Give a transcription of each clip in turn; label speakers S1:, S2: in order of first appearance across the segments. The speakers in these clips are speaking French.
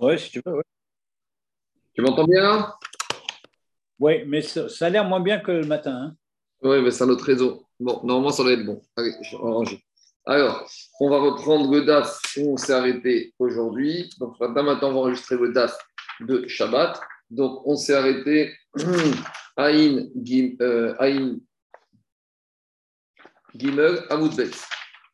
S1: Oui, si tu veux.
S2: Tu m'entends bien là?
S1: Oui, mais ça, ça a l'air moins bien que le matin. hein.
S2: Oui, mais c'est un autre réseau. Bon, normalement, ça doit être bon. Allez, je vais. Alors, on va reprendre le DAF où on s'est arrêté aujourd'hui. Donc, maintenant, maintenant, on va enregistrer le DAF de Shabbat. Donc, on s'est arrêté euh, Aïn Gimel Amoudbet.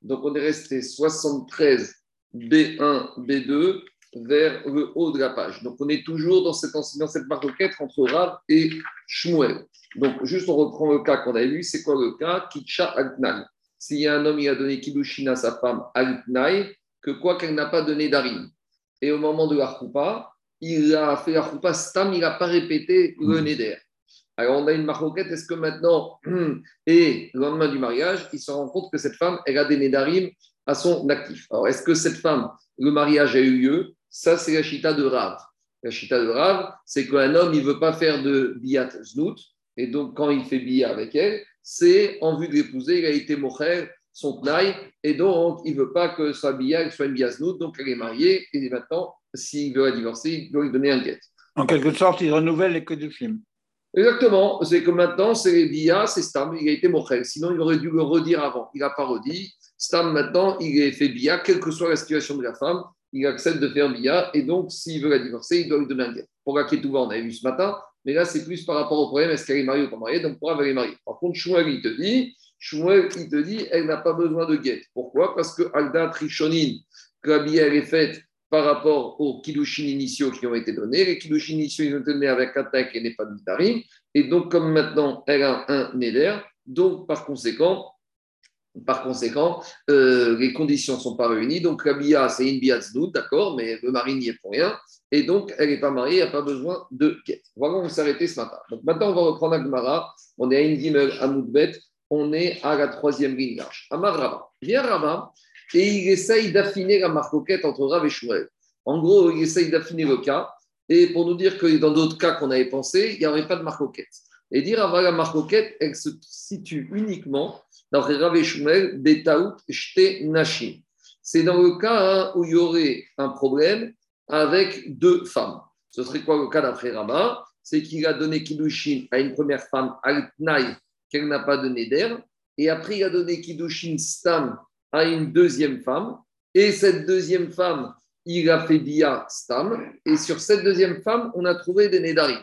S2: Donc, on est resté 73 B1, B2 vers le haut de la page. Donc, on est toujours dans cette, dans cette marquette entre Rav et Shmuel. Donc, juste on reprend le cas qu'on avait vu. C'est quoi le cas? Kitcha Altnai. S'il y a un homme, il a donné Kiddushin à sa femme Altnai, que quoi qu'elle n'a pas donné d'Arim. Et au moment de la choupa, il a fait la choupa stam, il n'a pas répété le neder. Alors, on a une marquette. Est-ce que maintenant, et le lendemain du mariage, il se rend compte que cette femme, elle a des nédarim à son actif. Alors, est-ce que cette femme, le mariage a eu lieu? Ça, c'est la chita de Rav. La chita de Rav, c'est qu'un homme, il ne veut pas faire de biyat znout. Et donc, quand il fait biyat avec elle, c'est en vue de l'épouser, il a été mocher, son tnaï, et donc, il ne veut pas que sa biyat soit une biyat znout. Donc, elle est mariée, et maintenant, s'il veut la divorcer, il doit lui donner un guet.
S1: En quelque sorte, il renouvelle les codes du film.
S2: Exactement. C'est que maintenant, c'est Bia, c'est Stam, il a été Mochel. Sinon, il aurait dû le redire avant. Il n'a pas redit. Stam, maintenant, il est fait Bia, quelle que soit la situation de la femme, il accepte de faire Bia. Et donc, s'il veut la divorcer, il doit lui donner un guet. Pour la Ketouva, on avait vu ce matin. Mais là, c'est plus par rapport au problème est-ce qu'elle est mariée ou pas mariée Donc, pour elle est mariée. Par contre, Shmuel, il te dit, Shmuel, il te dit, elle n'a pas besoin de guet. Pourquoi? Parce que Alda Trichonin, que la Bia, elle est faite par rapport aux kiddushin initiaux qui ont été donnés. Les kiddushin initiaux, ils ont été donnés avec un tac et n'est pas de. Et donc, comme maintenant, elle a un neder, donc par conséquent, par conséquent, euh, les conditions ne sont pas réunies. Donc, la bia, c'est une bia d'accord, mais le mari n'y est pour rien. Et donc, elle n'est pas mariée, elle n'a pas besoin de guet. Voilà, on s'est arrêté ce matin. Donc, maintenant, on va reprendre Agmara. On est à une gimel à Moudbet. On est à la troisième ligne large. Amar Rava. Viens Rava et il essaye d'affiner la marcoquette entre Rav et Shmuel. En gros, il essaye d'affiner le cas, et pour nous dire que dans d'autres cas qu'on avait pensé, il n'y aurait pas de marcoquette. Et dire avant la marcoquette, elle se situe uniquement dans Rav et Shmuel, Betaout, Shte, Nashim. C'est dans le cas hein, où il y aurait un problème avec deux femmes. Ce serait quoi le cas d'après Rabat C'est qu'il a donné Kiddushin à une première femme, Al-Tnaï, qu'elle n'a pas donné d'air, et après il a donné Kiddushin Stam à une deuxième femme, et cette deuxième femme, il a fait Bia Stam, et sur cette deuxième femme, on a trouvé des Nédarim.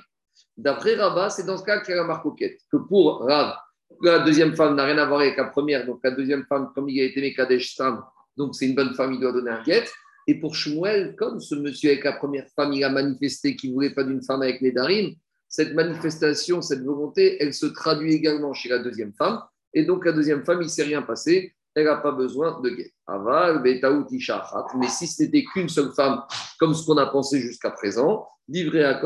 S2: D'après Rabat, c'est dans ce cas qu'il y a la que pour Rav, la deuxième femme n'a rien à voir avec la première, donc la deuxième femme, comme il a été Mekadesh Stam, donc c'est une bonne femme, il doit donner un guet. Et pour Shmuel, comme ce monsieur avec la première femme, il a manifesté qu'il ne voulait pas d'une femme avec Nédarim, cette manifestation, cette volonté, elle se traduit également chez la deuxième femme. Et donc, la deuxième femme, il ne s'est rien passé elle n'a pas besoin de guet. Mais si ce n'était qu'une seule femme, comme ce qu'on a pensé jusqu'à présent, livré à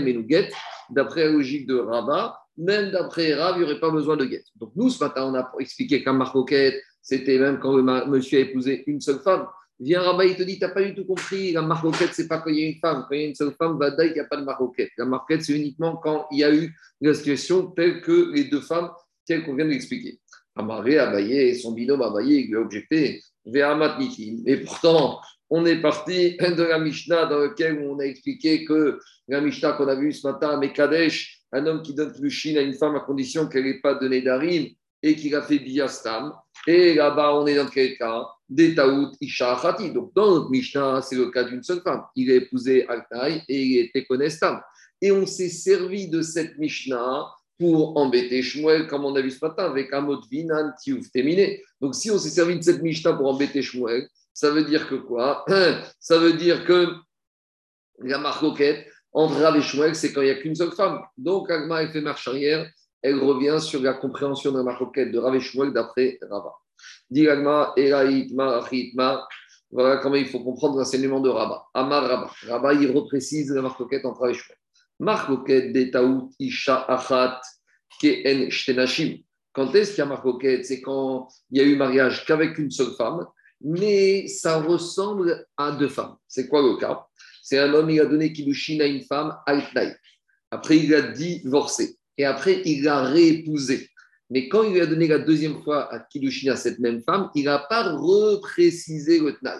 S2: menuget, d'après la logique de Rabat, même d'après Rav, il n'y aurait pas besoin de guet. Donc nous, ce matin, on a expliqué qu'un marcoquette, c'était même quand le monsieur a épousé une seule femme. Viens Rabat, il te dit, tu n'as pas du tout compris, la marcoquette, ce n'est pas quand il y a une femme. Quand il y a une seule femme, va il n'y a pas de marcoquette. La marcoquette, c'est uniquement quand il y a eu la situation telle que les deux femmes, telles qu'on vient d'expliquer. Amaré, Abaye son binôme Abaye, lui a objecté, Ve'amat Nitim. Et pourtant, on est parti de la Mishnah dans laquelle on a expliqué que la Mishnah qu'on a vue ce matin, Mekadesh, un homme qui donne Lushin à une femme à condition qu'elle n'ait pas donné d'arim et qu'il a fait Biastam. Et là-bas, on est dans quel cas? Des Taout Isha Khati. Donc, dans notre Mishnah, c'est le cas d'une seule femme. Il a épousé Altaï et il était Konestam. Et on s'est servi de cette Mishnah pour embêter Shmuel, comme on a vu ce matin, avec un mot de vinan, tiouf, terminé. Donc, si on s'est servi de cette Mishnah pour embêter Shmuel, ça veut dire que quoi? Ça veut dire que la marcoquette entre Rav et Shmuel, c'est quand il n'y a qu'une seule femme. Donc, Agma, elle fait marche arrière, elle revient sur la compréhension de la marcoquette de Rav et Shmuel d'après Rava. Dit Agma, Eraïtma, Achitma, voilà comment il faut comprendre l'enseignement de Rabat. Amar Rabat. Rabat, il reprécise la marcoquette entre Rav et Shmuel. Marcoquette de Taout Isha Achat Keen Shtenashim. Quand est-ce qu'il y a marcoquette C'est quand il y a eu mariage qu'avec une seule femme, mais ça ressemble à deux femmes. C'est quoi le cas? C'est un homme, il a donné Kiddushin à une femme, Altnaï. Après, il a divorcé. Et après, il l'a réépousé. Mais quand il lui a donné la deuxième fois à Kiddushin à cette même femme, il n'a pas reprécisé le Tnaï.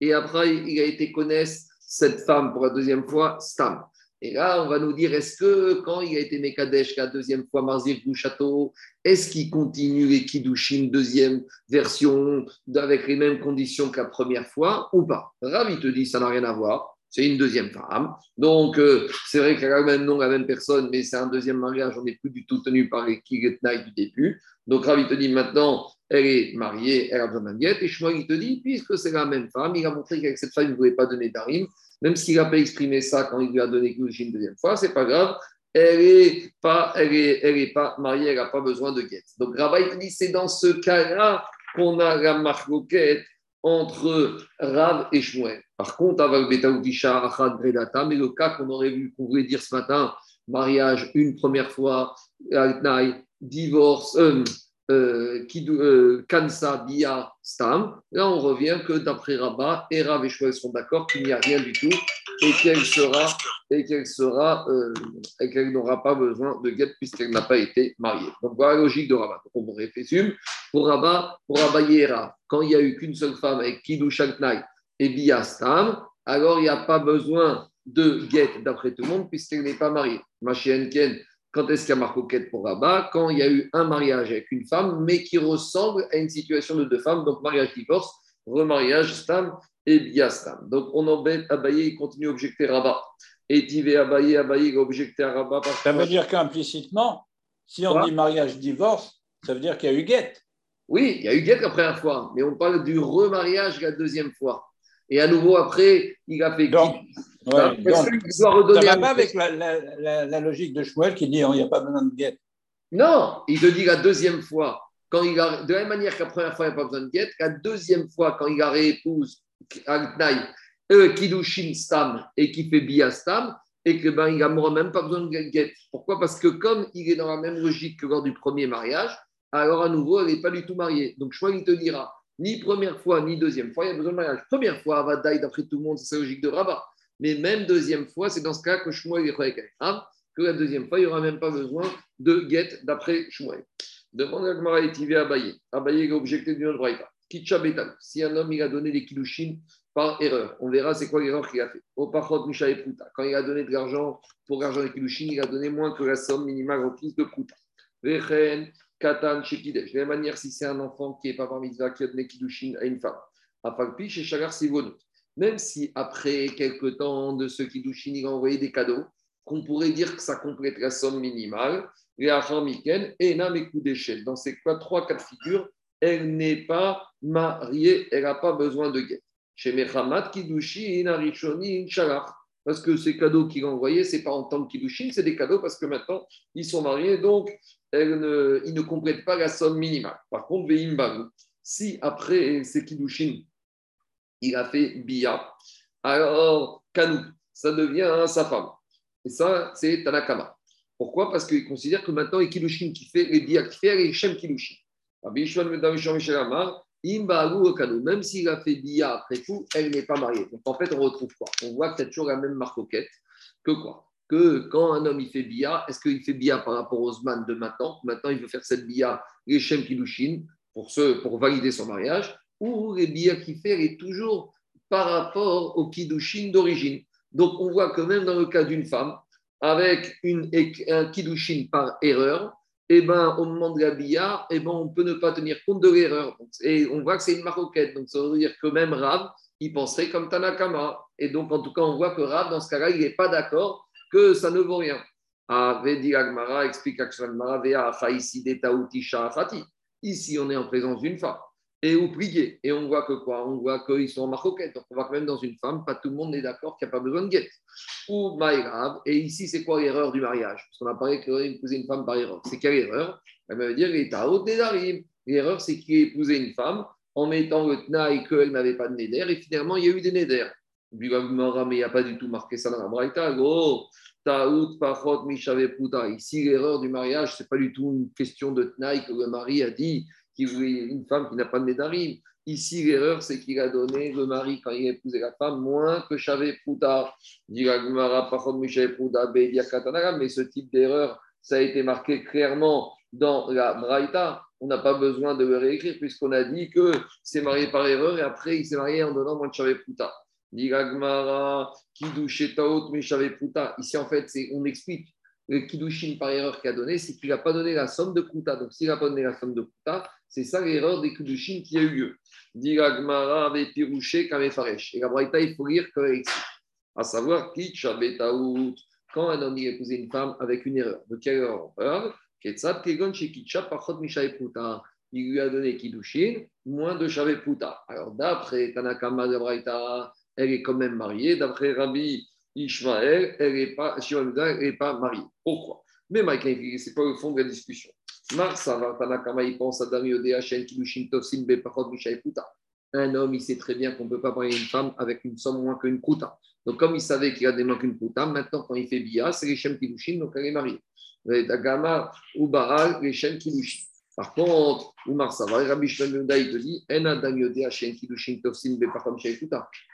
S2: Et après, il a été connaisse cette femme pour la deuxième fois, Stam. Et là, on va nous dire, est-ce que quand il a été Mekadesh la deuxième fois, Marzir du château, est-ce qu'il continue les Kiddushin, deuxième version, avec les mêmes conditions que la première fois ou pas? Ravi te dit, ça n'a rien à voir. C'est une deuxième femme. Donc, euh, c'est vrai qu'elle a le même nom, la même personne, mais c'est un deuxième mariage. On n'est plus du tout tenu par les Kigetnaï du début. Donc, Ravi te dit maintenant, elle est mariée, elle a besoin d'un guette. Et Shmuel, il te dit, puisque c'est la même femme, il a montré qu'avec cette femme, il ne voulait pas donner d'arim. Même s'il n'a pas exprimé ça quand il lui a donné une deuxième fois, c'est pas grave. Elle n'est pas, elle est, elle est pas mariée, elle n'a pas besoin de guette. Donc, Ravi te dit, c'est dans ce cas-là qu'on a la marque entre Rav et Shmuel. Par contre, avec mais le cas qu'on aurait vu, qu'on voulait dire ce matin, mariage une première fois, divorce, euh, euh, euh, Kansa, Bia, Stam, là on revient que d'après Rabat, et Rav et Shmuel sont d'accord qu'il n'y a rien du tout et qu'elle sera et qu'elle sera euh, et qu'elle n'aura pas besoin de guette puisqu'elle n'a pas été mariée. Donc voilà la logique de Rabat. Donc on résume pour Rabat, pour Rabat Yera, quand il n'y a eu qu'une seule femme avec Kidou Shanknai et Biastam, alors il n'y a pas besoin de guette d'après tout le monde puisqu'elle n'est pas mariée. Ken, quand est-ce qu'il y a marqué pour Rabat? Quand il y a eu un mariage avec une femme, mais qui ressemble à une situation de deux femmes, donc mariage divorce, remariage Stam et Biastam. Donc on embête Abaye, il continue à objecter Rabat. Et Tivé Abaye, Abaye, il a objecté à Rabat.
S1: ça veut dire qu'implicitement, si on dit mariage divorce, ça veut dire qu'il y a eu guette.
S2: Oui, il y a eu guette la première fois, mais on parle du remariage la deuxième fois. Et à nouveau, après, il a fait
S1: donc, ouais, donc ça ne va pas avec la, la, logique de Schmuel qui dit qu'il n'y a pas besoin de guette.
S2: Non, il te dit la deuxième fois, quand il a, de la même manière que la première fois, il n'y a pas besoin de guette, la deuxième fois, quand il a réépouse euh, Kidushin Stam et qui fait Bia Stam, et que ben, il n'aura même pas besoin de guette. Pourquoi? Parce que comme il est dans la même logique que lors du premier mariage, alors à nouveau, elle n'est pas du tout mariée. Donc, crois qu'il te dira, ni première fois, ni deuxième fois, il y a besoin de mariage. Première fois, Avadaï, d'après tout le monde, c'est la logique de Rabat. Mais même deuxième fois, c'est dans ce cas que Shmuel est que la deuxième fois, il n'y aura même pas besoin de guette d'après Shmuel. Demande à Gmara et Abaye. Abaye est objecté d'une autre braïta. Kitcha Si un homme, il a donné des kilouchines par erreur, on verra c'est quoi l'erreur qu'il a fait. Au Pachot Misha et Pruta. Quand il a donné de l'argent pour l'argent des kilouchines, il a donné moins que la somme minimale requise de Pruta. Vechen Katan Shekidesh. De la même manière, si c'est un enfant qui n'est pas par mitzvah, qui a donné Kiddushin à une femme, Afalpi chez Shagar Sivonot. Même si après quelques temps de ce Kiddushin, il a envoyé des cadeaux, qu'on pourrait dire que ça complète la somme minimale, et Miken, et d'échelle. Dans ces trois cas de figure, elle n'est pas mariée, elle n'a pas besoin de guet. Chez Mechamat Kiddushin, Arishonin, Shalach. Parce que ces cadeaux qu'il a envoyés, ce n'est pas en tant que Kiddushin, c'est des cadeaux parce que maintenant, ils sont mariés, donc elle ne, il ne complète pas la somme minimale. Par contre, si après c'est Kiddushin, il a fait Bia, alors Kanou, ça devient sa femme. Et ça, c'est Tanakama. Pourquoi? Parce qu'il considère que maintenant, les Kiddushin qui fait les Bia, qui fait les Shem Kiddushin. Même s'il a fait Bia après tout, elle n'est pas mariée. Donc en fait, on retrouve quoi? On voit que c'est toujours la même marcoquette que quoi? Que quand un homme il fait bia, est-ce qu'il fait bia par rapport aux man de maintenant? Maintenant, il veut faire cette bia, les shem kilushin, pour, pour valider son mariage, ou les bia qu'il fait est toujours par rapport au kiddushin d'origine. Donc, on voit que même dans le cas d'une femme, avec un kiddushin par erreur, eh ben, au moment de la bia, eh ben, on peut ne pas tenir compte de l'erreur. Et on voit que c'est une maroquette. Donc, ça veut dire que même Rav, il penserait comme Tanakama. Et donc, en tout cas, on voit que Rav, dans ce cas-là, il n'est pas d'accord que ça ne vaut rien. explique Ici, on est en présence d'une femme. Et oublié. Et on voit que quoi? On voit qu'ils sont en marcoquette. Donc, on voit que même dans une femme, pas tout le monde n'est d'accord qu'il n'y a pas besoin de guette. Ou maïrav. Et ici, c'est quoi l'erreur du mariage? Parce qu'on a parlé qu'il épousé une femme par erreur. C'est quelle erreur? Elle veut dire qu'il est L'erreur, c'est qu'il a épousé une femme en mettant le tnaï qu'elle n'avait pas de néder. Et finalement, il y a eu des néder mais il n'y a pas du tout marqué ça dans la Braïta. Puta. Ici, l'erreur du mariage, ce n'est pas du tout une question de Tnaï que le mari a dit une femme qui n'a pas de Nédarim. Ici, l'erreur, c'est qu'il a donné le mari, quand il a épousé la femme, moins que Shave Puta. Mais ce type d'erreur, ça a été marqué clairement dans la Braïta. On n'a pas besoin de le réécrire puisqu'on a dit que c'est marié par erreur et après il s'est marié en donnant moins de Shave Puta. Ici, en fait, on explique le Kiddushin par erreur qu'il a donné, c'est qu'il n'a pas donné la somme de Kuta. Donc, s'il n'a pas donné la somme de Kuta, c'est ça l'erreur des Kiddushin qui a eu lieu. Dit Gmara avec Pirouché, Kamefaresh. Et la Braïta, il faut lire ici. À savoir, Kitchabetaout, quand un homme a épousé une femme avec une erreur. De quelle erreur Ketsat Kegon chez Kitcha, Pachot. Il lui a donné Kiddushin, moins de Shavé Puta. Alors, d'après Tanakama de Braïta, elle est quand même mariée. D'après Rabbi Ishmael, elle n'est pas, pas mariée. Pourquoi? Mais Mike, ce n'est pas le fond de la discussion. il pense à Un homme, il sait très bien qu'on ne peut pas marier une femme avec une somme moins qu'une kuta. Donc, comme il savait qu'il a des moins qu'une kuta, maintenant, quand il fait bia, c'est les Shem Kilushin, donc elle est mariée. Dagama. Par contre, Oumar Sava, Rabbi Shmuel il te dit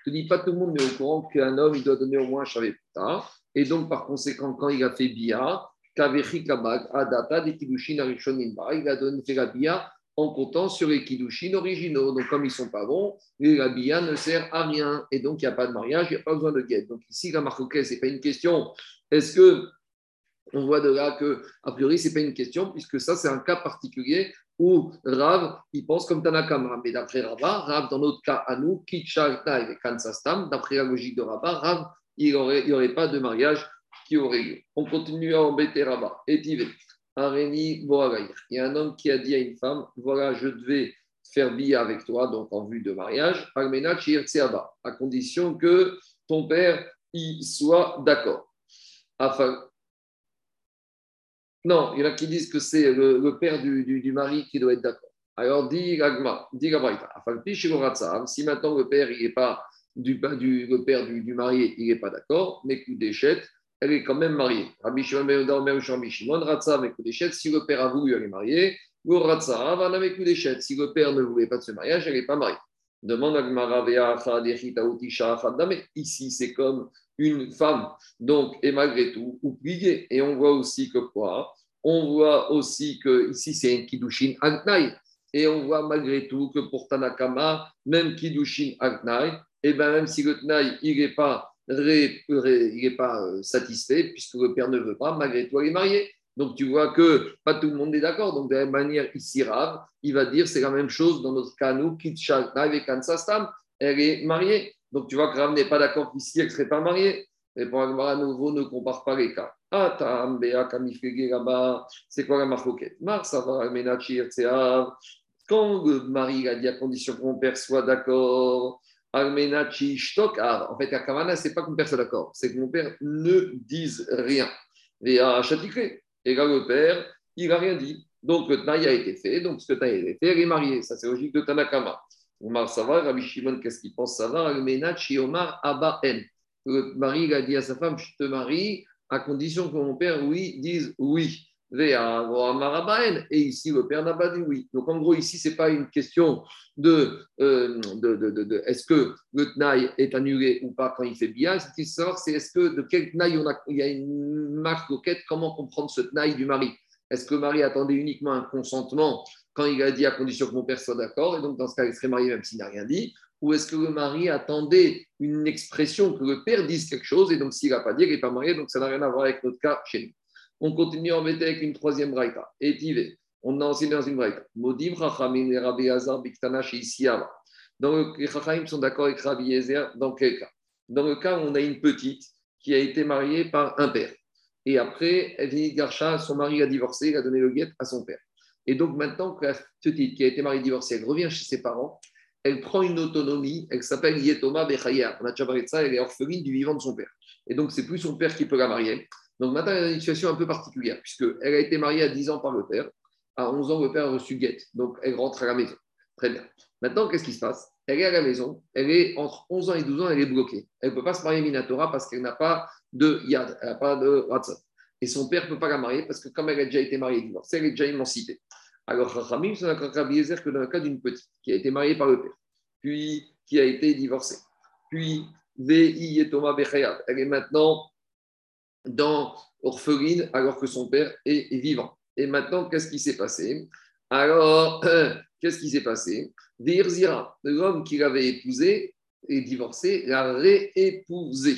S2: te dis pas tout le monde n'est au courant qu'un homme, il doit donner au moins Shavuta. Et donc, par conséquent, quand il a fait Bia, Kavechi Kabag Adata des il a donné fait la Bia en comptant sur les Kidushin originaux. Donc, comme ils ne sont pas bons, la Bia ne sert à rien. Et donc, il n'y a pas de mariage, il n'y a pas besoin de guette. Donc, ici, la marque ce n'est pas une question. Est-ce que on voit de là que, a priori, ce n'est pas une question, puisque ça, c'est un cas particulier où Rav, il pense comme Tanakama. Mais d'après Rava, Rav, dans notre cas à nous, Kitchalta et Kansastam, d'après la logique de Rava, Rav, il n'y aurait, aurait, pas de mariage qui aurait lieu. On continue à embêter Rava. Et Areni Il y a un homme qui a dit à une femme Voilà, je devais faire bille avec toi, donc en vue de mariage, à condition que ton père y soit d'accord. Afin, non, il y en a qui disent que c'est le, père du, mari qui doit être d'accord. Alors, dit Gagma, dit Gabraïta, si maintenant le père, il est pas du, du, le père du, du marié, il n'est pas d'accord, mais d'échette, elle est quand même mariée. Rabbi Shimon ben si le père a voulu, elle est mariée. Si le père ne voulait pas de ce mariage, elle n'est pas mariée. Demande à Gmara, Ici, c'est comme une femme, donc, et malgré tout, oubliée. Et on voit aussi que quoi? On voit aussi que ici, c'est un Kiddushin Agnaï. Et on voit malgré tout que pour Tanakama, même Kiddushin Agnaï, et ben même si le Tnaï, il n'est pas, pas euh, satisfait, puisque le père ne veut pas, malgré tout, il est marié. Donc tu vois que pas tout le monde est d'accord. Donc de la même manière, ici, Rav, il va dire c'est la même chose dans notre cas, nous, Kitshal et Kansastam, elle est mariée. Donc tu vois que Rav n'est pas d'accord qu'ici, elle ne serait pas mariée. Et pour Agmara, à nouveau, ne compare pas les cas. Ah, là-bas, c'est quoi la marcoquette Mar, ça va, Quand le mari a dit à condition que mon père soit d'accord, Almenachi en fait, la Kavana, c'est pas que mon père soit d'accord, c'est que mon père ne dise rien. Et à Chatikré, et là, le père, il n'a rien dit. Donc, le Tnaï a été fait. Donc, ce Tnaï a été fait, elle est mariée. Ça, c'est logique de Tanakama. Omar Savar, Rabbi Shimon, qu'est-ce qu'il pense? Savar Almenachi Omar Abba. Le mari il a dit à sa femme, je te marie à condition que mon père, oui, dise oui. Et ici, le père n'a pas dit oui. Donc, en gros, ici, ce n'est pas une question de, euh, de, de, de, est-ce que le tnaï est annulé ou pas quand il fait bien. Ce qui sort, c'est est-ce que de quel tnaï on a, il y a une marque coquette, comment comprendre ce tnaï du mari? Est-ce que le mari attendait uniquement un consentement quand il a dit à condition que mon père soit d'accord, et donc dans ce cas, il serait marié même s'il n'a rien dit? Ou est-ce que le mari attendait une expression que le père dise quelque chose et donc s'il n'a pas dit, il n'est pas marié, donc ça n'a rien à voir avec notre cas chez nous. On continue à embêter avec une troisième braïta. Et on a enseigné dans une braïta. Modim Chachamim et Rabbi Hazar Biktana Donc les Chachamim sont d'accord avec Rabbi Yezer dans quel cas? Dans le cas où on a une petite qui a été mariée par un père. Et après, Evinit Garcha, son mari a divorcé, il a donné le guet à son père. Et donc maintenant que la petite qui a été mariée divorcée, elle revient chez ses parents, elle prend une autonomie, elle s'appelle Yetoma Bechaya. On a déjà parlé de ça, elle est orpheline du vivant de son père. Et donc, c'est plus son père qui peut la marier. Donc maintenant, elle a une situation un peu particulière, puisqu'elle a été mariée à 10 ans par le père. À 11 ans, le père a reçu guette. Donc, elle rentre à la maison. Très bien. Maintenant, qu'est-ce qui se passe? Elle est à la maison. Elle est entre 11 ans et 12 ans, elle est bloquée. Elle ne peut pas se marier Minatora parce qu'elle n'a pas de yad, elle n'a pas de ratson. Et son père ne peut pas la marier parce que comme elle a déjà été mariée divorcée, elle est déjà émancipée. Alors, Chachamim d'accord avec que dans le cas d'une petite qui a été mariée par le père, puis qui a été divorcée, puis et elle est maintenant dans orpheline alors que son père est, vivant. Et maintenant, qu'est-ce qui s'est passé? Alors, qu'est-ce qui s'est passé? Zira, l'homme qui l'avait épousé, est divorcé, l'a réépousé.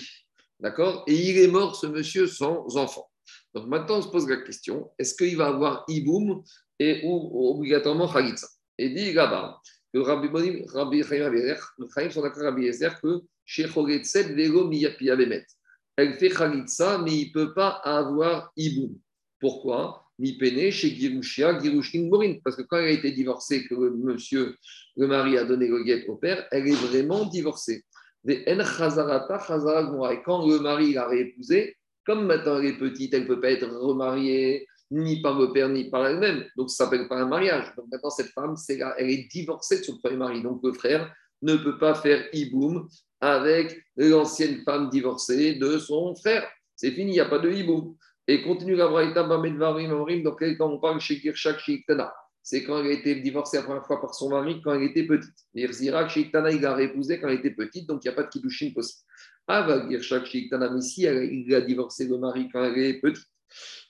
S2: D'accord? Et il est mort, ce monsieur, sans enfant. Donc maintenant, on se pose la question est-ce qu'il va avoir Iboum et ou obligatoirement Khalitsa? Et dit là-bas que Rabbi Rabbi Chaim sont d'accord Rabbi Ezer que chez Chogetzet, Vego. Elle fait Khalitsa, mais il ne peut pas avoir Iboum. Pourquoi? Mi Pene chez Girushia, Girushin Morin. Parce que quand elle a été divorcée, que le monsieur, le mari a donné le guet au père, elle est vraiment divorcée. Et quand le mari l'a réépousée, comme maintenant elle est petite, elle ne peut pas être remariée ni par le père ni par elle-même. Donc ça s'appelle pas un mariage. Donc maintenant, cette femme, elle est divorcée de son premier mari. Donc le frère ne peut pas faire iboum avec l'ancienne femme divorcée de son frère. C'est fini, il n'y a pas de hiboum. Et continue la braïta donc quand on parle chez Kirshak, chez c'est quand elle a été divorcée la première fois par son mari quand elle était petite. Mirzirak, chez Iktana, il l'a réépousée quand elle était petite, donc il n'y a pas de kiddushin possible. Ava Girshak, chez Iktana, mais il a divorcé le mari quand elle est petite.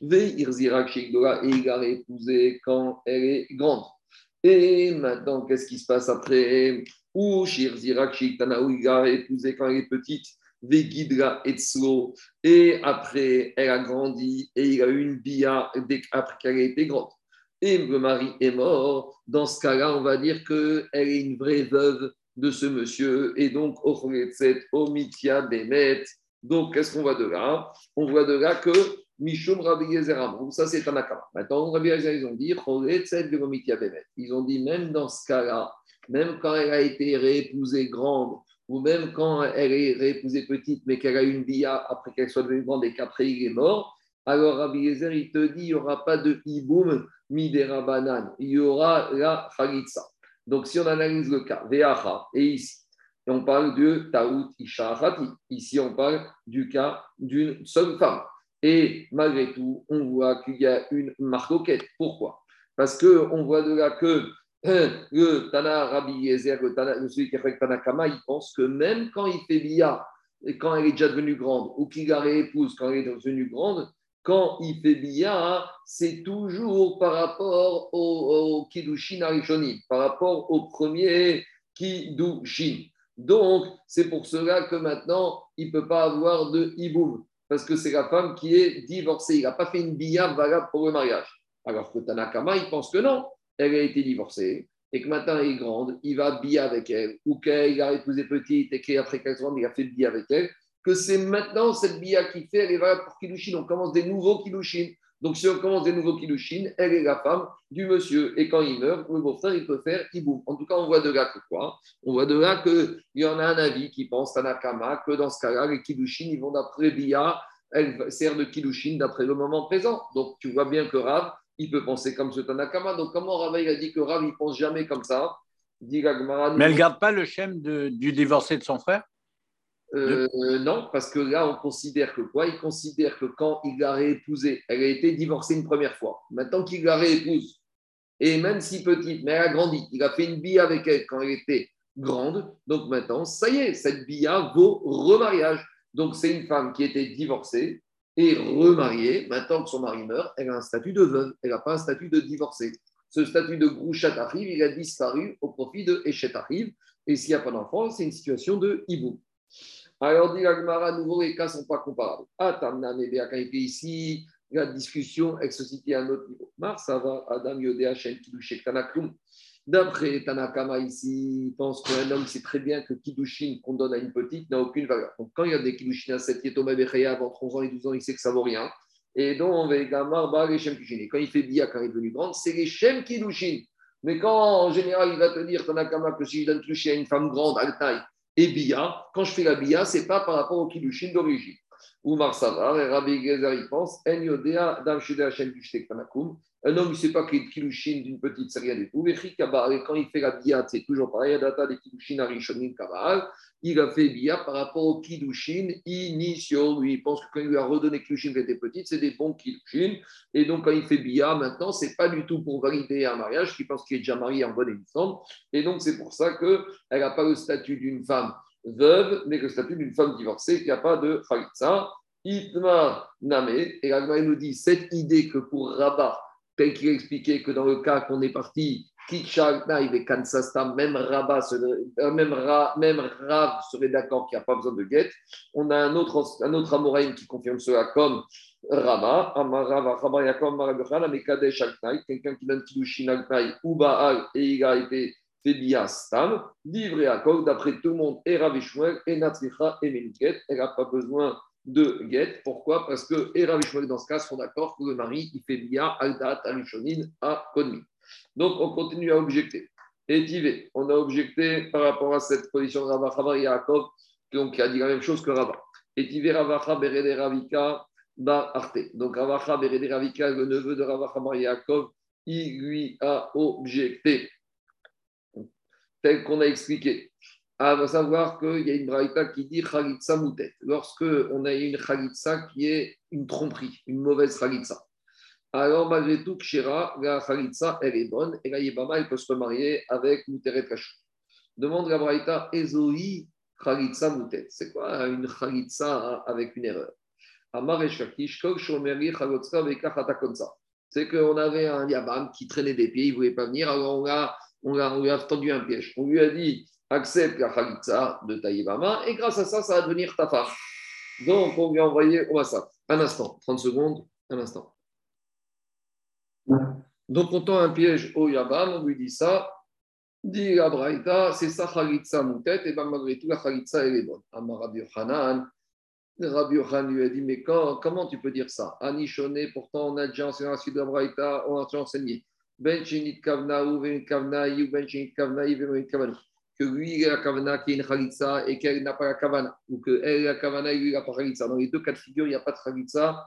S2: Ve Irzirak, et il l'a réépousée quand elle est grande. Et maintenant, qu'est-ce qui se passe après? Ou Iktana, où il l'a réépousée quand elle est petite. Vegidra Etzlo. Et après, elle a grandi et il a eu une bia après qu'elle a été grande et le mari est mort, dans ce cas-là, on va dire qu'elle est une vraie veuve de ce monsieur, et donc, Omitia Bemet. Donc, qu'est-ce qu'on voit de là? On voit de là que Mishum Rabbi Yezer ça c'est un akama. Maintenant, Rabbi Yezer, ils ont dit, ils ont dit, même dans ce cas-là, même quand elle a été réépousée grande, ou même quand elle est réépousée petite, mais qu'elle a eu une bia après qu'elle soit devenue grande et qu'après il est mort, alors Rabbi Yezer, il te dit, il n'y aura pas de hiboum midera banan, il y aura la chalitza. Donc si on analyse le cas, ve'acha, et ici, on parle de taout isha ici on parle du cas d'une seule femme. Et malgré tout, on voit qu'il y a une marcoquette. Pourquoi? Parce qu'on voit de là que hein, le Tana Rabbi Yezer, le celui qui a fait Tanakama, il pense que même quand il fait bia, quand elle est déjà devenue grande, ou qu'il la réépouse quand elle est devenue grande, quand il fait bien, c'est toujours par rapport au, au Kiddushin Arishoni, par rapport au premier Kiddushin. Donc, c'est pour cela que maintenant, il ne peut pas avoir de hiboum, parce que c'est la femme qui est divorcée. Il n'a pas fait une bia valable pour le mariage. Alors que Tanakama, il pense que non, elle a été divorcée et que maintenant elle est grande, il va bia avec elle, ou qu'elle a épousé petite et qu'après qu'elle soit il a fait bia avec elle que c'est maintenant cette bia qui fait, elle est valable pour Kiddushin. On commence des nouveaux Kiddushin. Donc, si on commence des nouveaux Kiddushin, elle est la femme du monsieur. Et quand il meurt, le beau-frère, il peut faire Iboum. En tout cas, on voit de là que quoi? On voit de là qu'il y en a un avis qui pense, Tanakama, que dans ce cas-là, les Kiddushin, ils vont d'après Bia, elle sert de Kiddushin d'après le moment présent. Donc, tu vois bien que Rav, il peut penser comme ce Tanakama. Donc, comment Rav, a dit que Rav, il pense jamais comme ça?
S1: Mais elle ne garde pas le schème du divorcé de son frère?
S2: Euh, non, parce que là, on considère que quoi? Il considère que quand il l'a réépousée, elle a été divorcée une première fois. Maintenant qu'il la réépouse, et même si petite, mais elle a grandi, il a fait une bille avec elle quand elle était grande. Donc maintenant, ça y est, cette bia vaut remariage. Donc c'est une femme qui était divorcée et remariée. Maintenant que son mari meurt, elle a un statut de veuve. Elle n'a pas un statut de divorcée. Ce statut de grouchat arrive, il a disparu au profit de échet arrive. Et s'il n'y a pas d'enfant, c'est une situation de hibou. Alors, dit l'Agmara, à nouveau, les cas ne sont pas comparables. Ah, Tamna, ici, la discussion, elle se situe à un autre niveau. Mar, ça va, Adam Yodea, Shen, Kidushin, Tanaklum. D'après Tanakama ici, il pense qu'un homme sait très bien que Kidushin qu'on donne à une petite n'a aucune valeur. Donc, quand il y a des Kidushin à 7 Yetoma Becheya entre 11 ans et 12 ans, il sait que ça ne vaut rien. Et donc, on va Gamar, les Shem Kidushin. Et quand il fait Bia, quand il est devenu grand, c'est les Shem Kidushin. Mais quand, en général, il va te dire, Tanakama, que si je donne toucher à une femme grande, à taille, et Bia, quand je fais la Bia, ce n'est pas par rapport au Kiddushin d'origine. Ou Marsavar, et Rabbi Gezer, il pense, En Yodea, Dam Shedea Shem Kanakum, un homme, il ne sait pas qu'il est kilushin d'une petite, c'est rien du tout. Et quand il fait la bia, c'est toujours pareil. Data des kilushin arishonim kabal. Il a fait bia par rapport au kilushin initiaux. Lui, il pense que quand il lui a redonné kilushin quand il était petite, c'est des bons kilushin. Et donc, quand il fait bia, maintenant, c'est pas du tout pour valider un mariage, qu'il pense qu'il est déjà marié en bonne et forme. Et donc, c'est pour ça qu'elle n'a pas le statut d'une femme veuve, mais le statut d'une femme divorcée, qui n'a pas de khalitsa. Itma Name, et il nous dit cette idée que pour Rabat, tel qu'il expliquait que dans le cas qu'on est parti même Rabat, euh, même, Ra, même Rav serait d'accord qu'il n'y a pas besoin de guet. On a un autre, un autre qui confirme cela comme Rama, quelqu'un qui donne Kiddushin al ou Baal et il a été fait bien Stam, livré d'après tout le monde, et Rav et Natricha et elle n'a pas besoin de guet. Pourquoi? Parce que et dans ce cas sont d'accord que le mari il fait bien Aldat, Amishonin à Konmi. Donc, on continue à objecter. Et on a objecté par rapport à cette position de Ravacha Yaakov, donc qui a dit la même chose que Rava. Et Tivé Berede Ravika Bar. Donc, Ravacha Berede Ravika, le neveu de Ravacha Yaakov, il lui a objecté, tel qu'on a expliqué. À savoir qu'il y a une braïta qui dit Khalitsa Moutet. Lorsque on a une Khalitsa qui est une tromperie, une mauvaise Khalitsa. Alors, malgré tout, Kshira, la Khalitsa, elle est bonne, et la Yébama, elle peut se remarier avec Mouteret Kachou. Demande la Braïta, Ezoi Khalitsa Moutet. C'est quoi une Khalitsa avec une erreur? C'est qu'on avait un Yabam qui traînait des pieds, il ne voulait pas venir, alors on, a, on, a, lui a tendu un piège. On lui a dit accepte la Khalitsa de ta Yébama, et grâce à ça, ça va devenir ta femme. Donc, on lui a envoyé au massacre. Un instant, 30 secondes, un instant. Donc, on tend un piège au Yabam, on lui dit ça, dit la Braïta, c'est ça Khalitsa Moutet, et bien malgré tout, la Khalitsa, elle est bonne. Amar Rabbi Yochanan, Rabbi Yochanan lui a dit, mais comment tu peux dire ça? Anichoné, pourtant, on a déjà enseigné la suite de la Braïta, on a déjà enseigné. Ben Shinit Kavna ou Ben Kavna, ou Ben Shinit Kavna, ou Ben Kavna. Que lui, il a la Kavna qui est une Khalitsa et qu'elle n'a pas la Kavana. Ou qu'elle, la Kavana, et lui, il n'a pas la Khalitsa. Dans les deux cas de figure, il n'y a pas de Khalitsa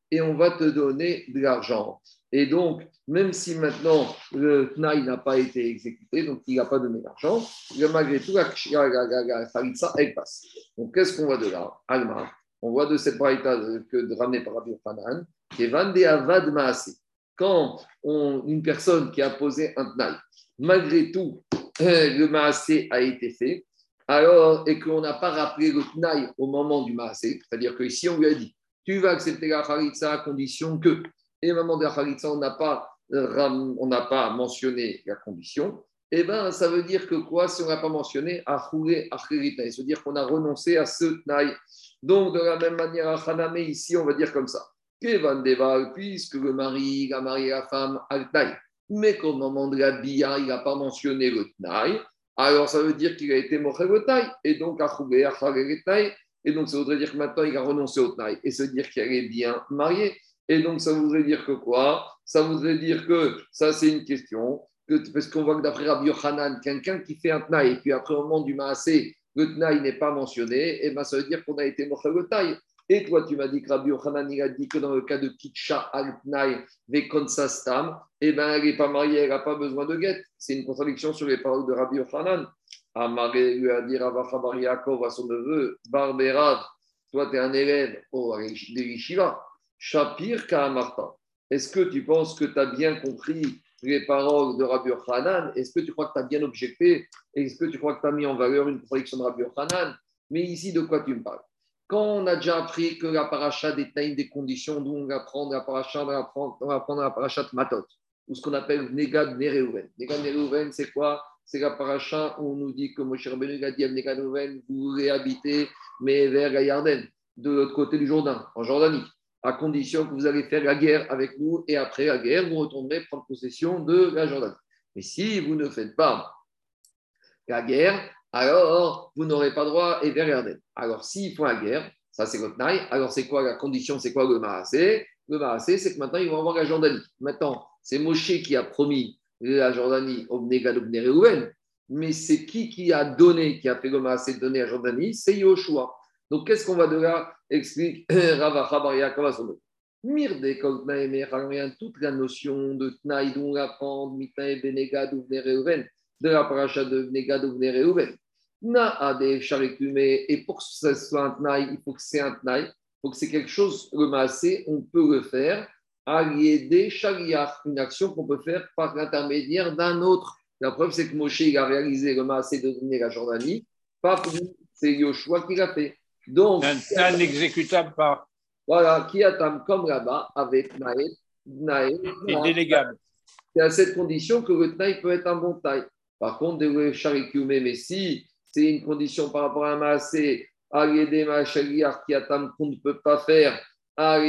S2: et on va te donner de l'argent. Et donc, même si maintenant le Tnaï n'a pas été exécuté, donc il n'a pas donné d'argent, malgré tout, la, la, elle passe. Donc, qu'est-ce qu'on voit de là Alma, on voit de cette braïta que ramenée par Rabbi Hanan, qui est Vandé Avad Maase. Quand une personne qui a posé un Tnaï, malgré tout, le Maasé a été fait, alors, et qu'on n'a pas rappelé le Tnaï au moment du Maasé, c'est-à-dire que ici on lui a dit, tu vas accepter la Khalitsa à condition que et au moment de la on n'a pas, n'a pas mentionné la condition, eh bien, ça veut dire que quoi Si on n'a pas mentionné Achoulé Achirita, ça veut dire qu'on a renoncé à ce Tnaï. Donc, de la même manière, à Haname, ici, on va dire comme ça. Kevan Deval, puisque le mari a marié la femme al Tnaï, mais qu'au moment de la Bia, il n'a pas mentionné le Tnaï, alors ça veut dire qu'il a été mort le Tnaï, et donc Achoulé Achirita, et donc ça voudrait dire que maintenant il a renoncé au Tnaï, et veut dire qu'il est bien marié. Et donc, ça voudrait dire que quoi? Ça voudrait dire que ça, c'est une question. parce qu'on voit que d'après Rabbi Yochanan, quelqu'un qui fait un tnaï, et puis après, au moment du maasé, le tnaï n'est pas mentionné, et bien ça veut dire qu'on a été mort le taille. Et toi, tu m'as dit que Rabbi Yochanan, il a dit que dans le cas de Kitcha al tnaï, Stam, et eh bien elle n'est pas mariée, elle n'a pas besoin de guette. C'est une contradiction sur les paroles de Rabbi Yochanan. Amaré lui a dit Ravacha Yaakov à son neveu, Barbérad, toi, tu es un élève au de l'Ishiva. Shapir Ka'amarta. Est-ce que tu penses que tu as bien compris les paroles de Rabbi Hanan Est-ce que tu crois que tu as bien objecté? Est-ce que tu crois que tu as mis en valeur une protection de Rabbi Hanan Mais ici, de quoi tu me parles? Quand on a déjà appris que la paracha détaille des conditions d'où on va prendre la paracha, on Matot, ou ce qu'on appelle Negad Nereuven. Negad Nereuven, c'est quoi? C'est la paracha où on nous dit que Moshe Rabbeinu a dit à vous habiter, mais vers la de l'autre côté du Jourdain, en Jordanie à condition que vous allez faire la guerre avec nous et après la guerre, vous retournerez prendre possession de la Jordanie. Mais si vous ne faites pas la guerre, alors vous n'aurez pas droit et vers. Alors s'ils font la guerre, ça c'est votre naï, alors c'est quoi la condition C'est quoi le Maasé Le c'est que maintenant ils vont avoir la Jordanie. Maintenant, c'est Moshe qui a promis la Jordanie mais c'est qui qui a donné, qui a fait le de donner la Jordanie C'est Yoshua. Donc, qu'est-ce qu'on va de là? Explique Ravacha Baria Mir toute la notion de Tnaï dont on apprend, Mitnaï Benegad ou de la paracha de Benegad ou Reuven. Et pour que ce soit un tnaï, il faut que c'est tnaï, il c'est quelque chose, le on peut le faire. à des shariach, une action qu'on peut faire par l'intermédiaire d'un autre. La preuve, c'est que Moshe il a réalisé le massé de donner la Jordanie, pas pour c'est Yoshua qui l'a fait. Donc,
S1: c'est un exécutable par.
S2: Voilà, qui attend comme là-bas avec Naïd.
S1: C'est délégable.
S2: C'est à cette condition que le taille peut être un bon taille. Par contre, de Sharikiume, mais si c'est une condition par rapport à un massé, Ariédé Machaliar qui attend qu'on ne peut pas faire, Dans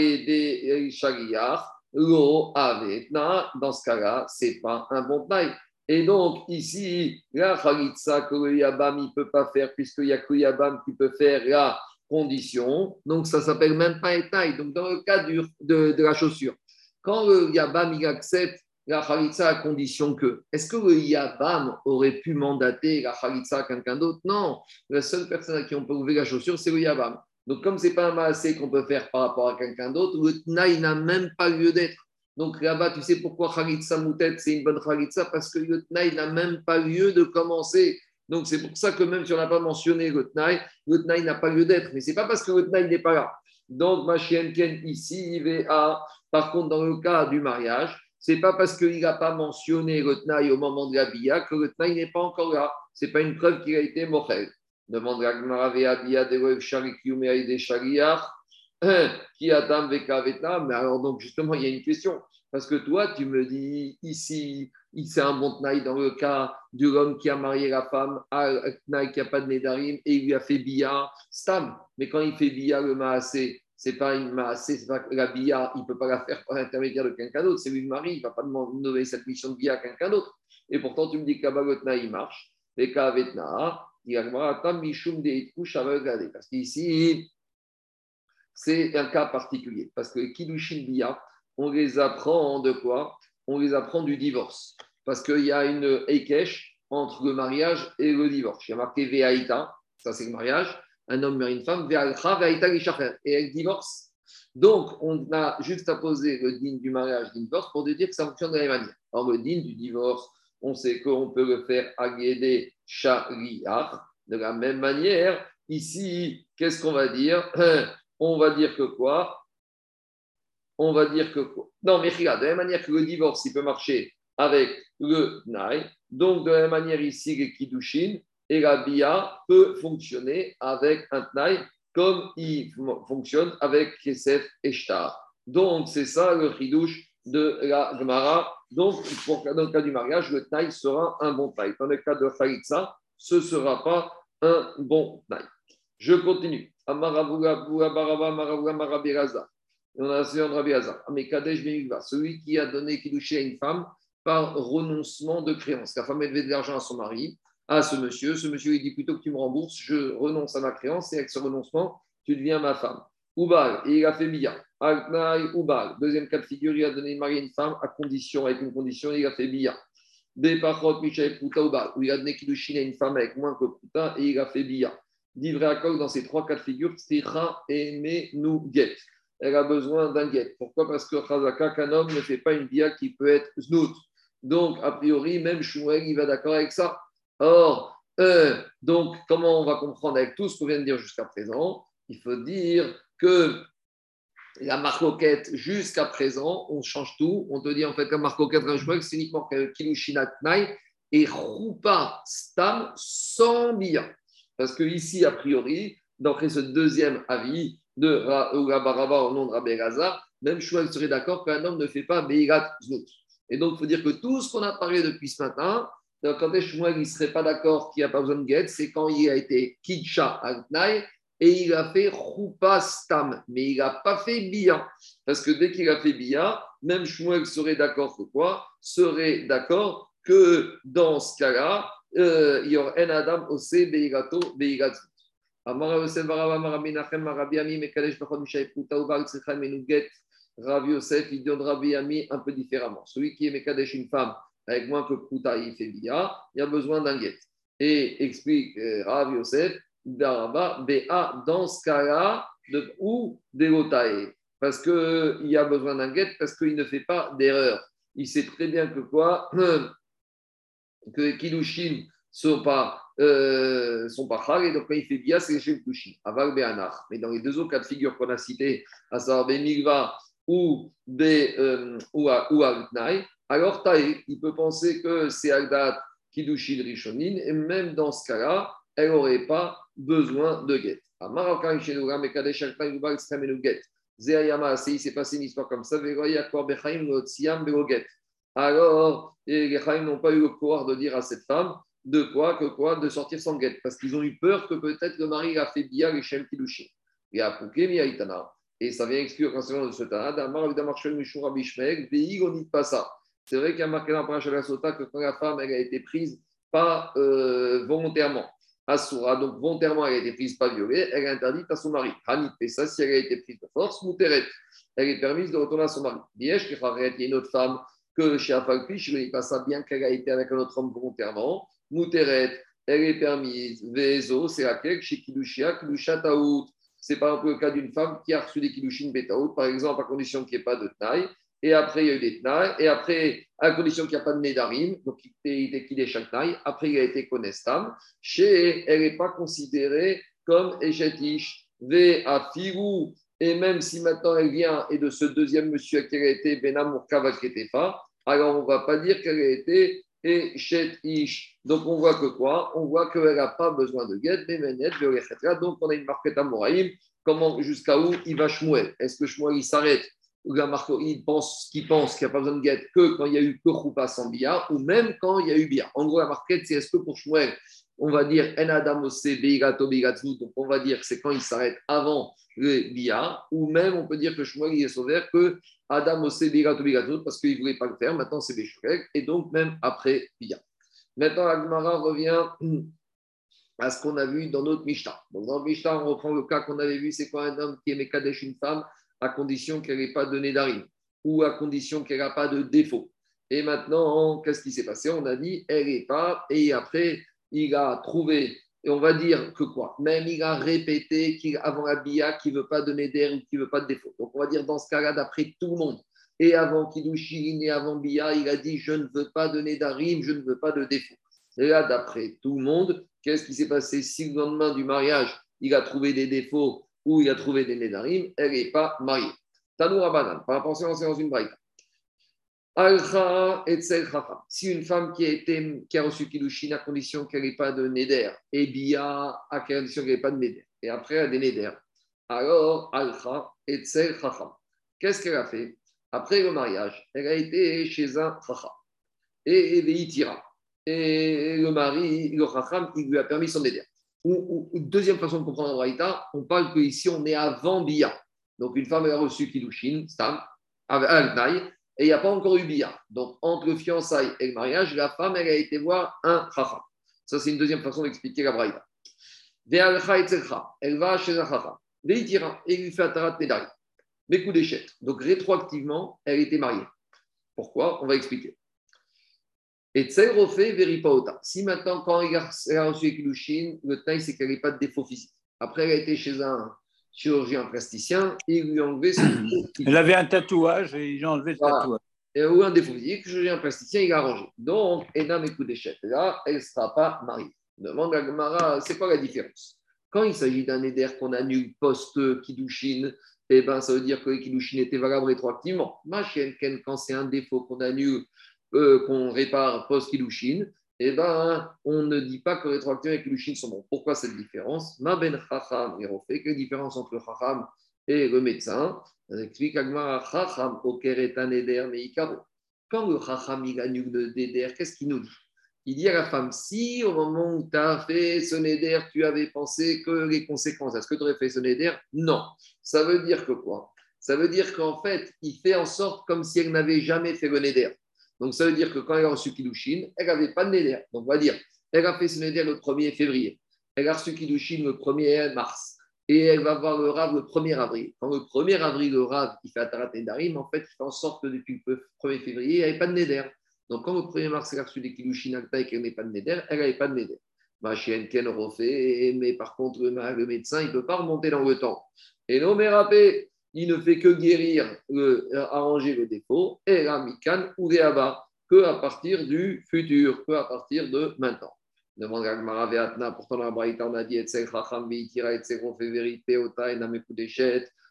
S2: ce cas-là, ce n'est pas un bon taille. Et donc, ici, la Khalitsa que le Yabam ne peut pas faire, puisqu'il n'y a que le Yabam qui peut faire la condition. Donc, ça s'appelle même pas taille. Donc, dans le cas de, de, la chaussure, quand le Yabam il accepte la Khalitsa à condition que, est-ce que le Yabam aurait pu mandater la Khalitsa à quelqu'un d'autre? Non. La seule personne à qui on peut ouvrir la chaussure, c'est le Yabam. Donc, comme ce n'est pas un massé qu'on peut faire par rapport à quelqu'un d'autre, le Tnaï n'a même pas lieu d'être. Donc là-bas, tu sais pourquoi Khalitsa Moutet, c'est une bonne Khalitsa? Parce que le Tnaï n'a même pas lieu de commencer. Donc c'est pour ça que même si on n'a pas mentionné le Tnaï, le Tnaï n'a pas lieu d'être. Mais ce n'est pas parce que le Tnaï n'est pas là. Donc ma chienne Ken ici, il va à. Par contre, dans le cas du mariage, c'est pas parce qu'il n'a pas mentionné le Tnaï au moment de la Bia que le Tnaï n'est pas encore là. Ce n'est pas une preuve qu'il a été mochel. Demande la Gemara Bia de Sharikiume des Shariach qui Adam Vekaveta. Mais alors, donc, justement, il y a une question. Parce que toi, tu me dis ici, c'est un bon tnaï dans le cas de l'homme qui a marié la femme, tnaï qui n'a pas de nédarim et il lui a fait bia, stam. Mais quand il fait bia, le maasé, c'est pas une maasé, c'est pas la bia, il ne peut pas la faire par l'intermédiaire de quelqu'un d'autre. C'est lui le mari, il ne va pas demander cette mission de bia à quelqu'un d'autre. Et pourtant, tu me dis que le tnaï marche. Il y a Parce qu'ici, c'est un cas particulier. Parce que Kidushin Bia, on les apprend de quoi? On les apprend du divorce. Parce qu'il y a une Ekesh entre le mariage et le divorce. Il y a marqué Veaïta, ça c'est le mariage. Un homme et une femme, Veaïta, Veaïta, et elle divorce. Donc, on a juste à poser le din du mariage, du divorce, pour dire que ça fonctionne de la même manière. Alors, le din du divorce, on sait qu'on peut le faire à Guédé De la même manière, ici, qu'est-ce qu'on va dire? On va dire que quoi? On va dire que quoi? Non, mais de la même manière que le divorce, il peut marcher avec le Naï, donc de la même manière ici, le Kiddushin et la Bia peut fonctionner avec un Naï comme il fonctionne avec Kesef et Shtar. Donc, c'est ça le Kiddush de la Gemara. Donc, dans le cas du mariage, le Naï sera un bon taille. Dans le cas de Khalitsa, ce ne sera pas un bon taille. Je continue. On a celui qui a donné Kidouché à une femme par renoncement de créance. La femme devait de l'argent à son mari, à ce monsieur. Ce monsieur lui dit plutôt que tu me rembourses, je renonce à ma créance et avec ce renoncement, tu deviens ma femme. Oubal, et il a fait Bia. Oubal, deuxième cas de figure, il a donné une mari à une femme à condition, avec une condition, il a fait Bia. Bepachot, Michel Pouta, Oubal, où il a donné Kidushin à une femme avec moins que Pouta et il a fait Bia à accord dans ces trois cas de figure, Tzira et nous get. Elle a besoin d'un get. Pourquoi? Parce que Chazaka, qu'un homme ne fait pas une bia qui peut être znout. Donc, a priori, même Shmuel, il va d'accord avec ça. Or, euh, donc, comment on va comprendre avec tout ce qu'on vient de dire jusqu'à présent? Il faut dire que la marcoquette, jusqu'à présent, on change tout. On te dit en fait que la marcoquette, c'est uniquement Kilushinat Nai et Rupa Stam sans bia. Parce que ici, a priori, d'après ce deuxième avis de Rabaraba au nom de Rabbi Gaza, même Chouel serait d'accord qu'un homme ne fait pas Beirat Znout. Et donc, il faut dire que tout ce qu'on a parlé depuis ce matin, quand Shmuel ne serait pas d'accord qu'il n'y a pas besoin de guet, c'est quand il a été Kidsha et il a fait Stam, mais il n'a pas fait Bia. Parce que dès qu'il a fait Bia, même Shmuel serait d'accord que quoi? Serait d'accord que dans ce cas-là, il y aura un Adam aussi Beirato Beiratzut. Amara Yosef Baraba Mekadesh Bachon Mishaï Menuget Rav Yosef il Ami un peu différemment. Celui qui est Mekadesh une femme avec moins que Pouta il fait Bia, il y a besoin d'un guet. Et explique Rav Yosef Daraba Bea dans ce cas-là de, ou Delotae. Parce qu'il y a besoin d'un guet parce qu'il ne fait pas d'erreur. Il sait très bien que quoi que Kilushin, sont pas, euh, sont pas chal, et donc quand il fait bia, c'est chez Kushin. Aval Be'anach. Mais dans les deux autres cas de figure qu'on a cités, à savoir Bemigva ou, be, euh, ou, ou alors Taï, il peut penser que c'est Agdat Kidushin Rishonin, et même dans ce cas-là, elle n'aurait pas besoin de guet. À Marocain, chez nous, mais Kadesh Alpha, il s'est passé une histoire comme ça, alors, les Chaim n'ont pas eu le pouvoir de dire à cette femme de quoi, que quoi, de sortir sans guette, parce qu'ils ont eu peur que peut-être le mari a fait bien les Shem. Et a Et ça vient exclure concernant de ce Tana, Damar, Damar, Mishura, Bishmeg, Veig, on dit pas ça. C'est vrai qu'il y a marqué dans la Sota que quand la femme elle a été prise pas euh, volontairement, Asura, donc volontairement elle a été prise pas violée, elle est interdite à son mari. Hanit ça si elle a été prise de force, Mouteret, elle est permise de retourner à son mari. il y a une autre femme que chez Afalpish, il pas ça bien qu'elle a été avec un autre homme volontairement. Mouteret, elle est permise. Vezo, c'est laquelle? Chez Kidushia, Kidusha Taout. C'est par exemple le cas d'une femme qui a reçu des Kidushin Betaout, par exemple, à condition qu'il n'y ait pas de taille. Et après, il y a eu des Tnaï. Et après, à condition qu'il n'y a pas de Nedarim, donc il était qu'il chaque taille. Après, il a été Konestam. Chez, elle n'est pas considérée comme Echetish. Ve Afiru et même si maintenant elle vient et de ce deuxième monsieur qui a été Benam Ketefa, alors on ne va pas dire qu'elle a été et Ish. Donc on voit que quoi? On voit qu'elle n'a pas besoin de guet, mais Menet, etc. Donc on a une marquette à Moraïm. Comment, jusqu'à où? Il va Shmuel Est-ce que Shmuel il s'arrête? Ou il pense qu'il pense qu'il n'y a pas besoin de guet que quand il y a eu que Choupa sans Bia, ou même quand il y a eu Bia. En gros, la marquette, c'est est-ce que pour Shmuel, on va dire En Adam donc on va dire que c'est quand il s'arrête avant le Bia, ou même on peut dire que Shmuel il est sauvé que Adam Ose parce qu'il ne voulait pas le faire, maintenant c'est Béchurek, et donc même après Bia. Maintenant, Agmara revient à ce qu'on a vu dans notre Mishnah. Dans le Mishnah, on reprend le cas qu'on avait vu c'est quoi un homme qui aimait Kadesh une femme à condition qu'elle n'ait pas donné d'arine ou à condition qu'elle n'a pas de défaut. Et maintenant, qu'est-ce qui s'est passé? On a dit, elle n'est pas, et après, il a trouvé, et on va dire que quoi? Même il a répété qu'avant la bia, qu'il ne veut pas donner d'air qu'il ne veut pas de défaut. Donc on va dire dans ce cas-là, d'après tout le monde, et avant Kiddushin et avant bia, il a dit je ne veux pas donner d'arim, je ne veux pas de défaut. Et là, d'après tout le monde, qu'est-ce qui s'est passé? Si le lendemain du mariage, il a trouvé des défauts ou il a trouvé des nédarim, elle n'est pas mariée. Tanoura banane, par rapport à dans une braïta. Si une femme qui a, été, qui a reçu Kiddushin à condition qu'elle n'ait pas de Neder, et Bia à condition qu'elle n'ait pas de Neder, et après elle a des Neder, alors Alcha Etzel Chacham. Qu'est-ce qu'elle a fait? Après le mariage, elle a été chez un Chacham et Veitira. Et le mari, le Chacham, il lui a permis son Neder. Ou, deuxième façon de comprendre Raïta, on parle qu'ici on est avant Bia. Donc une femme a reçu Kiddushin, Stam, un et il n'y a pas encore eu bia. Donc, entre le fiançailles et le mariage, la femme, elle a été voir un chacham. Ça, c'est une deuxième façon d'expliquer la braïda. Elle va chez un chacham. Et lui fait atarat nedari. Mais coup d'échec. Donc, rétroactivement, elle était mariée. Pourquoi? On va expliquer. Et refait veripaota. Si maintenant, quand elle a reçu Kilushin, le taille, c'est qu'elle n'avait pas de défaut physique. Après, elle a été chez un chirurgien plasticien, il lui a enlevé son
S1: Elle avait un tatouage et il a enlevé le tatouage.
S2: Et, ou un défaut physique, le chirurgien plasticien, il a arrangé. Donc, Enam et d'échec. Là, elle ne sera pas mariée. Demande à Gamara, c'est quoi la différence? Quand il s'agit d'un éder qu'on annule post-Kidushin, eh ben, ça veut dire que les Kidushin étaient valables rétroactivement. Ma chienne, quand c'est un défaut qu'on annule, euh, qu'on répare post-Kidushin, eh ben, on ne dit pas que rétroactivement et Kilushin sont bons. Pourquoi cette différence? Ma ben chacham, fait quelle différence entre le chacham et le médecin explique chacham Quand le chacham il annule le déder, qu'est-ce qu'il nous dit? Il dit à la femme si au moment où tu as fait ce néder, tu avais pensé que les conséquences, est-ce que tu aurais fait ce néder Non. Ça veut dire que quoi? Ça veut dire qu'en fait, il fait en sorte comme si elle n'avait jamais fait le néder. Donc, ça veut dire que quand elle a reçu Kiddushin, elle n'avait pas de Neder. Donc, on va dire, elle a fait ce Neder le 1er février. Elle a reçu Kiddushin le 1er mars. Et elle va voir le Rav le 1er avril. Quand le 1er avril, le Rav, il fait Atarat Nedarim, en fait, il fait en sorte que depuis le 1er février, elle n'avait pas de Neder. Donc, quand le 1er mars, elle a reçu des Kiddushin et qu'elle n'avait pas de Neder, elle n'avait pas de Neder. Ma chienne, Ken refait, mais par contre, le, médecin, il ne peut pas remonter dans le temps. Et non, mais rappelez, il ne fait que guérir, euh, arranger le défaut, et la mikan ou des que à partir du futur, que à partir de maintenant. Demande Gagmara Veatna, pourtant dans la Braïta, on a dit on fait vérité, Ota, et.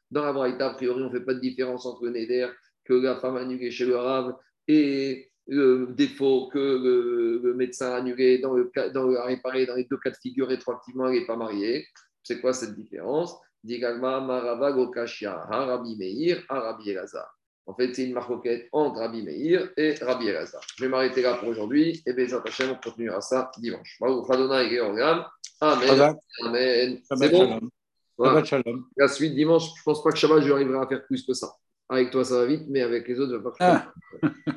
S2: Dans la Braïta, a priori, on ne fait pas de différence entre le Neder que la femme annulée chez le Rav et le défaut que le, médecin a annulé dans le, dans le, dans les deux cas de figure rétroactivement, il n'est pas marié. C'est quoi cette différence? Marava Gokashia, Harabi Meir, Harabi Elazar. En fait, c'est une marcoquette entre Rabbi Meir et Rabbi Elazar. Je vais m'arrêter là pour aujourd'hui et Bézat Hachem, on continuera ça dimanche. Amen. Amen. C'est bon voilà. La suite dimanche, je ne pense pas que Shabbat, je arriverai à faire plus que ça. Avec toi, ça va vite, mais avec les autres, je ne vais pas faire. Ah.